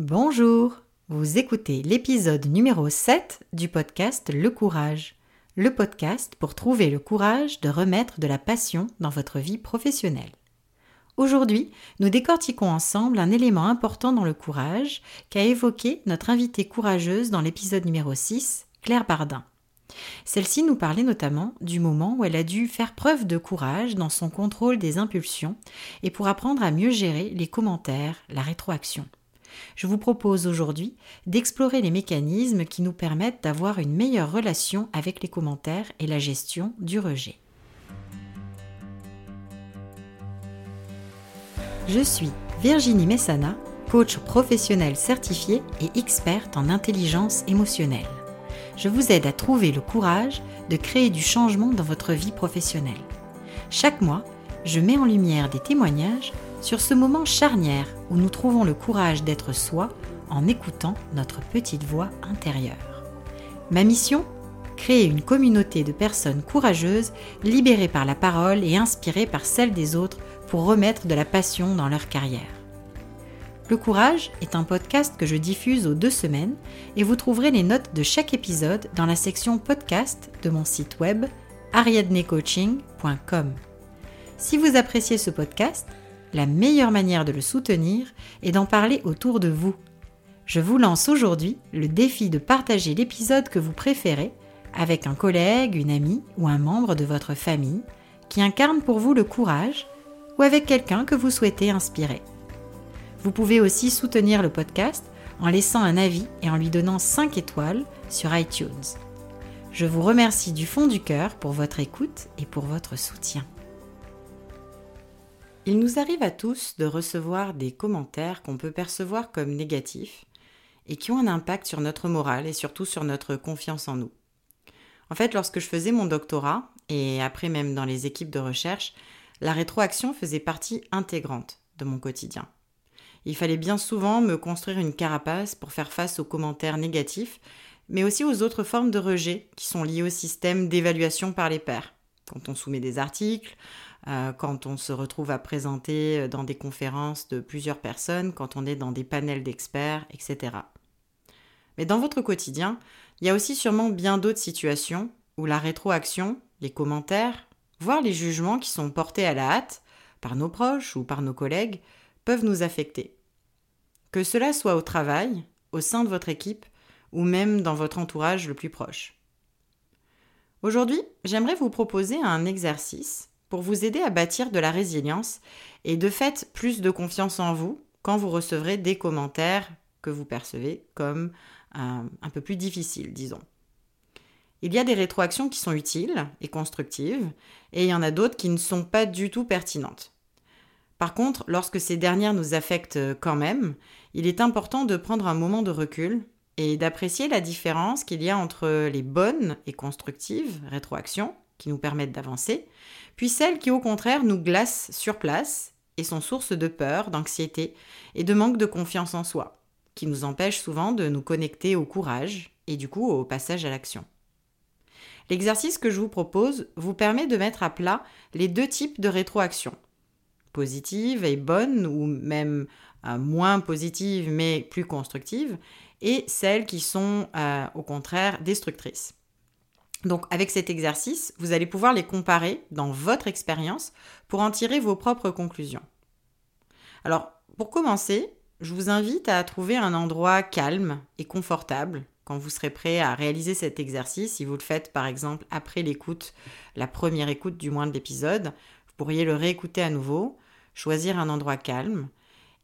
Bonjour, vous écoutez l'épisode numéro 7 du podcast Le Courage, le podcast pour trouver le courage de remettre de la passion dans votre vie professionnelle. Aujourd'hui, nous décortiquons ensemble un élément important dans le courage qu'a évoqué notre invitée courageuse dans l'épisode numéro 6, Claire Bardin. Celle-ci nous parlait notamment du moment où elle a dû faire preuve de courage dans son contrôle des impulsions et pour apprendre à mieux gérer les commentaires, la rétroaction. Je vous propose aujourd'hui d'explorer les mécanismes qui nous permettent d'avoir une meilleure relation avec les commentaires et la gestion du rejet. Je suis Virginie Messana, coach professionnel certifié et experte en intelligence émotionnelle. Je vous aide à trouver le courage de créer du changement dans votre vie professionnelle. Chaque mois, je mets en lumière des témoignages sur ce moment charnière où nous trouvons le courage d'être soi en écoutant notre petite voix intérieure. Ma mission Créer une communauté de personnes courageuses, libérées par la parole et inspirées par celle des autres pour remettre de la passion dans leur carrière. Le Courage est un podcast que je diffuse aux deux semaines et vous trouverez les notes de chaque épisode dans la section podcast de mon site web ariadnecoaching.com. Si vous appréciez ce podcast, la meilleure manière de le soutenir est d'en parler autour de vous. Je vous lance aujourd'hui le défi de partager l'épisode que vous préférez avec un collègue, une amie ou un membre de votre famille qui incarne pour vous le courage ou avec quelqu'un que vous souhaitez inspirer. Vous pouvez aussi soutenir le podcast en laissant un avis et en lui donnant 5 étoiles sur iTunes. Je vous remercie du fond du cœur pour votre écoute et pour votre soutien. Il nous arrive à tous de recevoir des commentaires qu'on peut percevoir comme négatifs et qui ont un impact sur notre morale et surtout sur notre confiance en nous. En fait, lorsque je faisais mon doctorat, et après même dans les équipes de recherche, la rétroaction faisait partie intégrante de mon quotidien. Il fallait bien souvent me construire une carapace pour faire face aux commentaires négatifs, mais aussi aux autres formes de rejet qui sont liées au système d'évaluation par les pairs. Quand on soumet des articles, euh, quand on se retrouve à présenter euh, dans des conférences de plusieurs personnes, quand on est dans des panels d'experts, etc. Mais dans votre quotidien, il y a aussi sûrement bien d'autres situations où la rétroaction, les commentaires, voire les jugements qui sont portés à la hâte par nos proches ou par nos collègues peuvent nous affecter. Que cela soit au travail, au sein de votre équipe ou même dans votre entourage le plus proche. Aujourd'hui, j'aimerais vous proposer un exercice pour vous aider à bâtir de la résilience et de fait plus de confiance en vous quand vous recevrez des commentaires que vous percevez comme un, un peu plus difficiles, disons. Il y a des rétroactions qui sont utiles et constructives, et il y en a d'autres qui ne sont pas du tout pertinentes. Par contre, lorsque ces dernières nous affectent quand même, il est important de prendre un moment de recul et d'apprécier la différence qu'il y a entre les bonnes et constructives rétroactions qui nous permettent d'avancer, puis celles qui au contraire nous glacent sur place et sont source de peur, d'anxiété et de manque de confiance en soi, qui nous empêchent souvent de nous connecter au courage et du coup au passage à l'action. L'exercice que je vous propose vous permet de mettre à plat les deux types de rétroactions, positives et bonnes ou même euh, moins positives mais plus constructives, et celles qui sont euh, au contraire destructrices. Donc avec cet exercice, vous allez pouvoir les comparer dans votre expérience pour en tirer vos propres conclusions. Alors pour commencer, je vous invite à trouver un endroit calme et confortable quand vous serez prêt à réaliser cet exercice. Si vous le faites par exemple après l'écoute, la première écoute du moins de l'épisode, vous pourriez le réécouter à nouveau, choisir un endroit calme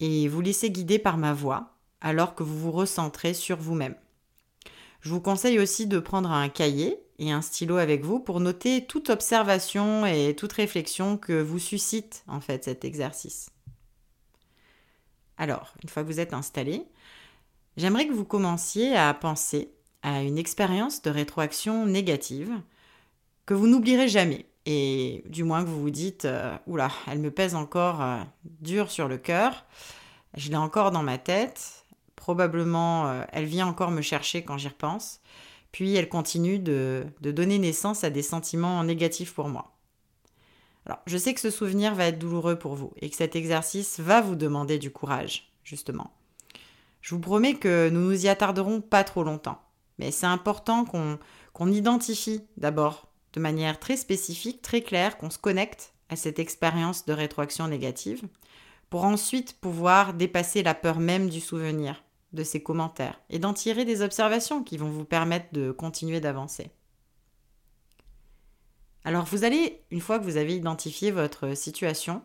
et vous laisser guider par ma voix alors que vous vous recentrez sur vous-même. Je vous conseille aussi de prendre un cahier et un stylo avec vous pour noter toute observation et toute réflexion que vous suscite en fait cet exercice. Alors, une fois que vous êtes installé, j'aimerais que vous commenciez à penser à une expérience de rétroaction négative que vous n'oublierez jamais et du moins que vous vous dites euh, oula, elle me pèse encore euh, dur sur le cœur, je l'ai encore dans ma tête, probablement euh, elle vient encore me chercher quand j'y repense puis elle continue de, donner naissance à des sentiments négatifs pour moi. Alors, je sais que ce souvenir va être douloureux pour vous et que cet exercice va vous demander du courage, justement. Je vous promets que nous nous y attarderons pas trop longtemps. Mais c'est important qu'on identifie d'abord de manière très spécifique, très claire, qu'on se connecte à cette expérience de rétroaction négative pour ensuite pouvoir dépasser la peur même du souvenir de ces commentaires et d'en tirer des observations qui vont vous permettre de continuer d'avancer. Alors vous allez, une fois que vous avez identifié votre situation,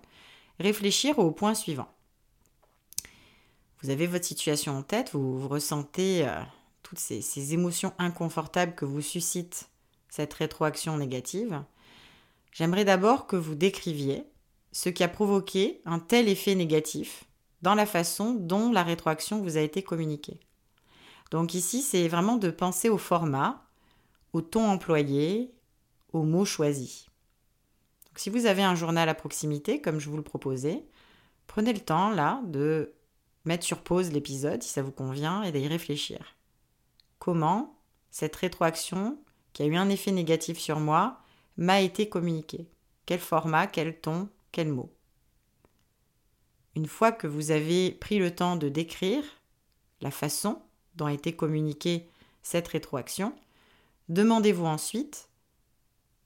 réfléchir au point suivant. Vous avez votre situation en tête, vous, ressentez euh, toutes ces, ces émotions inconfortables que vous suscite cette rétroaction négative. J'aimerais d'abord que vous décriviez ce qui a provoqué un tel effet négatif dans la façon dont la rétroaction vous a été communiquée. Donc ici, c'est vraiment de penser au format, au ton employé, aux mots choisis. Donc, si vous avez un journal à proximité, comme je vous le proposais, prenez le temps là de mettre sur pause l'épisode si ça vous convient et d'y réfléchir. Comment cette rétroaction qui a eu un effet négatif sur moi m'a été communiquée? Quel format, quel ton, quel mot? Une fois que vous avez pris le temps de décrire la façon dont a été communiquée cette rétroaction, demandez-vous ensuite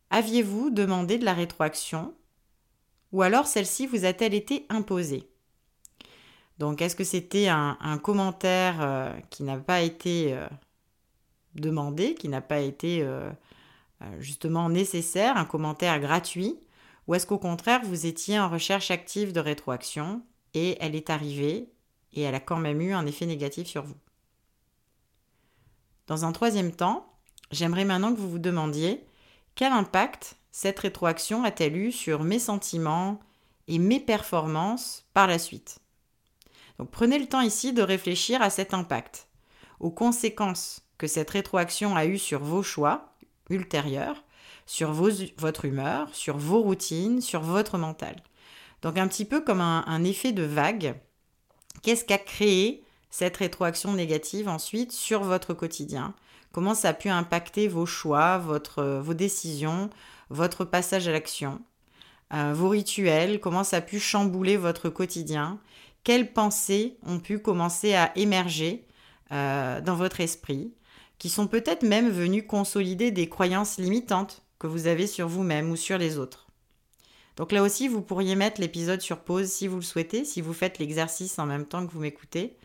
Aviez-vous demandé de la rétroaction Ou alors celle-ci vous a-t-elle été imposée? Donc est-ce que c'était un, commentaire euh, qui n'a pas été euh, demandé, qui n'a pas été euh, justement nécessaire, un commentaire gratuit? Ou est-ce qu'au contraire vous étiez en recherche active de rétroaction? Et elle est arrivée et elle a quand même eu un effet négatif sur vous Dans un troisième temps, j'aimerais maintenant que vous vous demandiez quel impact cette rétroaction a-t-elle eu sur mes sentiments et mes performances par la suite? Donc prenez le temps ici de réfléchir à cet impact, aux conséquences que cette rétroaction a eu sur vos choix ultérieurs, sur votre humeur, sur vos routines, sur votre mental. Donc un petit peu comme un, effet de vague. Qu'est-ce qu'a créé cette rétroaction négative ensuite sur votre quotidien? Comment ça a pu impacter vos choix, votre, vos décisions, votre passage à l'action, euh, vos rituels, comment ça a pu chambouler votre quotidien, quelles pensées ont pu commencer à émerger euh, dans votre esprit, qui sont peut-être même venues consolider des croyances limitantes que vous avez sur vous-même ou sur les autres? Donc là aussi, vous pourriez mettre l'épisode sur pause si vous le souhaitez, si vous faites l'exercice en même temps que vous m'écoutez,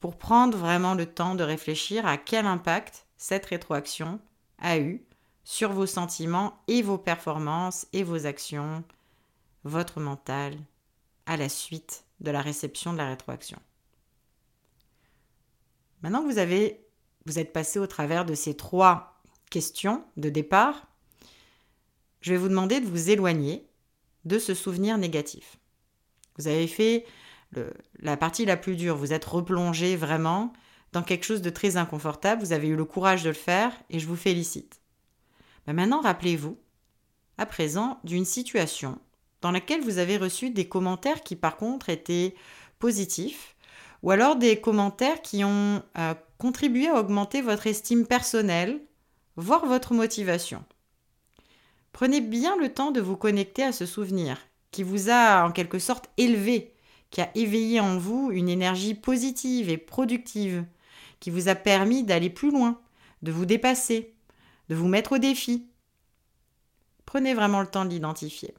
pour prendre vraiment le temps de réfléchir à quel impact cette rétroaction a eu sur vos sentiments et vos performances et vos actions, votre mental, à la suite de la réception de la rétroaction. Maintenant que vous avez vous êtes passé au travers de ces trois questions de départ, je vais vous demander de vous éloigner de ce souvenir négatif. Vous avez fait la partie la plus dure, vous êtes replongé vraiment dans quelque chose de très inconfortable, vous avez eu le courage de le faire et je vous félicite. Mais maintenant, rappelez-vous, à présent, d'une situation dans laquelle vous avez reçu des commentaires qui par contre étaient positifs, ou alors des commentaires qui ont euh, contribué à augmenter votre estime personnelle, voire votre motivation. Prenez bien le temps de vous connecter à ce souvenir qui vous a en quelque sorte élevé, qui a éveillé en vous une énergie positive et productive, qui vous a permis d'aller plus loin, de vous dépasser, de vous mettre au défi. Prenez vraiment le temps de l'identifier.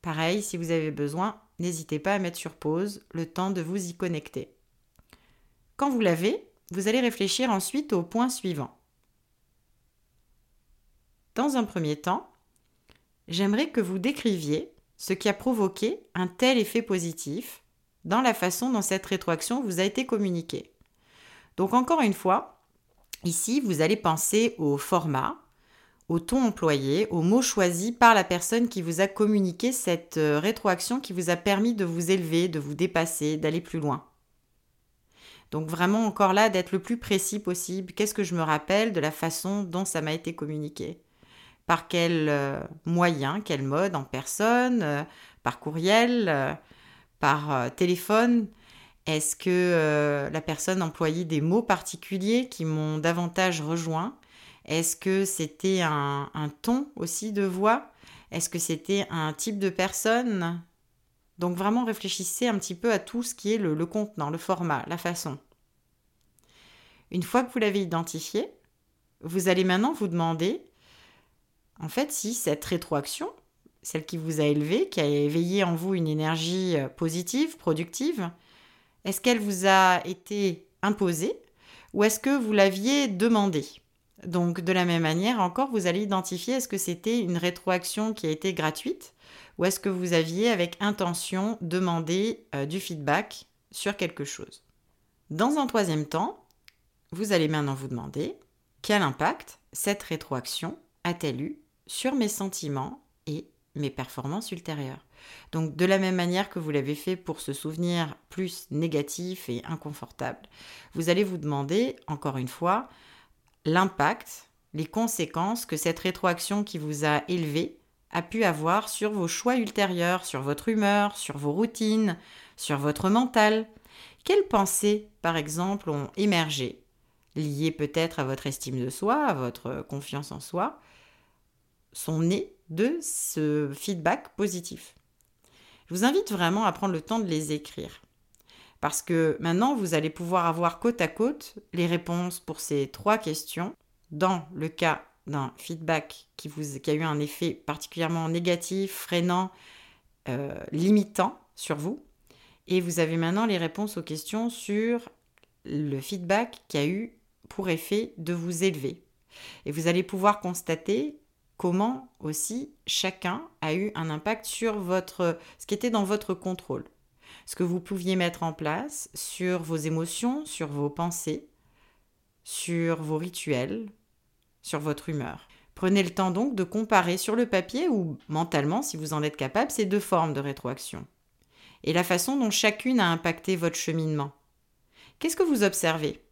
Pareil, si vous avez besoin, n'hésitez pas à mettre sur pause le temps de vous y connecter. Quand vous l'avez, vous allez réfléchir ensuite au point suivant. Dans un premier temps, j'aimerais que vous décriviez ce qui a provoqué un tel effet positif dans la façon dont cette rétroaction vous a été communiquée. Donc encore une fois, ici, vous allez penser au format, au ton employé, aux mots choisis par la personne qui vous a communiqué cette euh, rétroaction qui vous a permis de vous élever, de vous dépasser, d'aller plus loin. Donc vraiment encore là d'être le plus précis possible. Qu'est-ce que je me rappelle de la façon dont ça m'a été communiqué? Par quel euh, moyen, quel mode, en personne, euh, par courriel, par téléphone. Est-ce que euh, la personne employait des mots particuliers qui m'ont davantage rejoint? Est-ce que c'était un, ton aussi de voix? Est-ce que c'était un type de personne? Donc vraiment réfléchissez un petit peu à tout ce qui est le, le contenant, le format, la façon. Une fois que vous l'avez identifié, vous allez maintenant vous demander, en fait, si cette rétroaction, celle qui vous a élevé, qui a éveillé en vous une énergie euh, positive, productive, est-ce qu'elle vous a été imposée ou est-ce que vous l'aviez demandée? Donc de la même manière, encore, vous allez identifier est-ce que c'était une rétroaction qui a été gratuite ou est-ce que vous aviez avec intention demandé euh, du feedback sur quelque chose. Dans un troisième temps, vous allez maintenant vous demander quel impact cette rétroaction a-t-elle eu sur mes sentiments et mes performances ultérieures. Donc de la même manière que vous l'avez fait pour ce souvenir plus négatif et inconfortable, vous allez vous demander, encore une fois, l'impact, les conséquences que cette rétroaction qui vous a élevé a pu avoir sur vos choix ultérieurs, sur votre humeur, sur vos routines, sur votre mental. Quelles pensées, par exemple, ont émergé, liées peut-être à votre estime de soi, à votre confiance en soi, sont nées de ce feedback positif Je vous invite vraiment à prendre le temps de les écrire. Parce que maintenant, vous allez pouvoir avoir côte à côte les réponses pour ces trois questions dans le cas d'un feedback qui a eu un effet particulièrement négatif, freinant, euh, limitant sur vous. Et vous avez maintenant les réponses aux questions sur le feedback qui a eu pour effet de vous élever. Et vous allez pouvoir constater comment aussi chacun a eu un impact sur votre ce qui était dans votre contrôle. Ce que vous pouviez mettre en place sur vos émotions, sur vos pensées, sur vos rituels, sur votre humeur. Prenez le temps donc de comparer sur le papier ou mentalement, si vous en êtes capable, ces deux formes de rétroaction. Et la façon dont chacune a impacté votre cheminement. Qu'est-ce que vous observez?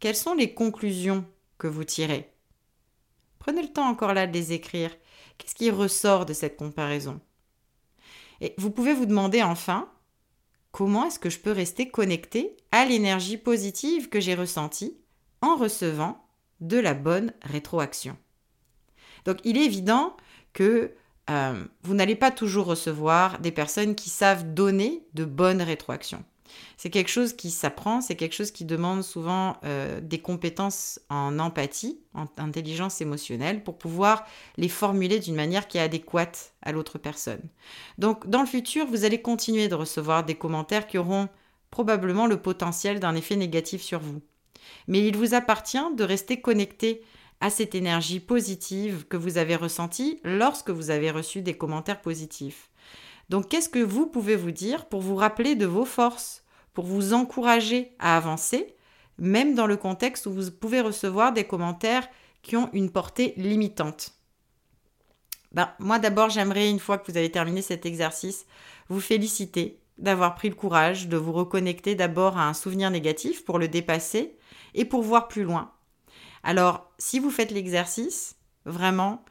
Quelles sont les conclusions que vous tirez? Prenez le temps encore là de les écrire. Qu'est-ce qui ressort de cette comparaison? Et vous pouvez vous demander enfin, comment est-ce que je peux rester connecté à l'énergie positive que j'ai ressentie en recevant de la bonne rétroaction? Donc il est évident que euh, vous n'allez pas toujours recevoir des personnes qui savent donner de bonnes rétroactions. C'est quelque chose qui s'apprend, c'est quelque chose qui demande souvent euh, des compétences en empathie, en intelligence émotionnelle, pour pouvoir les formuler d'une manière qui est adéquate à l'autre personne. Donc dans le futur, vous allez continuer de recevoir des commentaires qui auront probablement le potentiel d'un effet négatif sur vous mais il vous appartient de rester connecté à cette énergie positive que vous avez ressentie lorsque vous avez reçu des commentaires positifs. Donc qu'est-ce que vous pouvez vous dire pour vous rappeler de vos forces, pour vous encourager à avancer, même dans le contexte où vous pouvez recevoir des commentaires qui ont une portée limitante? Ben, Moi d'abord, j'aimerais, une fois que vous avez terminé cet exercice, vous féliciter d'avoir pris le courage de vous reconnecter d'abord à un souvenir négatif pour le dépasser et pour voir plus loin. Alors, si vous faites l'exercice, vraiment,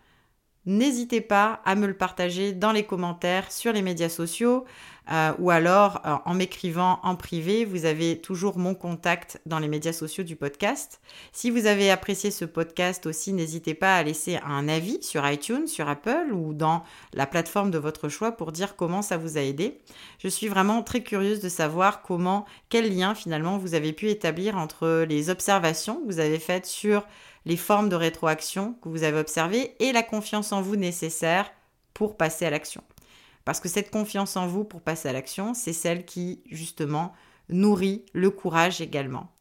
n'hésitez pas à me le partager dans les commentaires sur les médias sociaux euh, ou alors euh, en m'écrivant en privé. Vous avez toujours mon contact dans les médias sociaux du podcast. Si vous avez apprécié ce podcast aussi, n'hésitez pas à laisser un avis sur iTunes, sur Apple ou dans la plateforme de votre choix pour dire comment ça vous a aidé. Je suis vraiment très curieuse de savoir comment, quel lien finalement vous avez pu établir entre les observations que vous avez faites sur les formes de rétroaction que vous avez observées et la confiance en vous nécessaire pour passer à l'action. Parce que cette confiance en vous pour passer à l'action, c'est celle qui, justement, nourrit le courage également.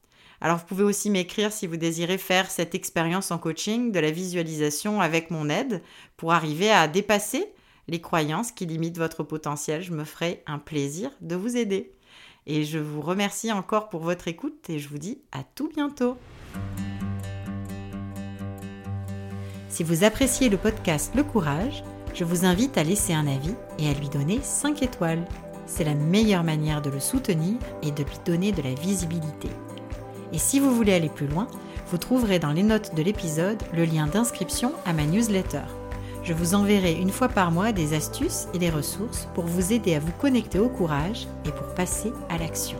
Alors vous pouvez aussi m'écrire si vous désirez faire cette expérience en coaching de la visualisation avec mon aide pour arriver à dépasser les croyances qui limitent votre potentiel. Je me ferai un plaisir de vous aider. Et je vous remercie encore pour votre écoute et je vous dis à tout bientôt. Si vous appréciez le podcast Le Courage, je vous invite à laisser un avis et à lui donner 5 étoiles. C'est la meilleure manière de le soutenir et de lui donner de la visibilité. Et si vous voulez aller plus loin, vous trouverez dans les notes de l'épisode le lien d'inscription à ma newsletter. Je vous enverrai une fois par mois des astuces et des ressources pour vous aider à vous connecter au courage et pour passer à l'action.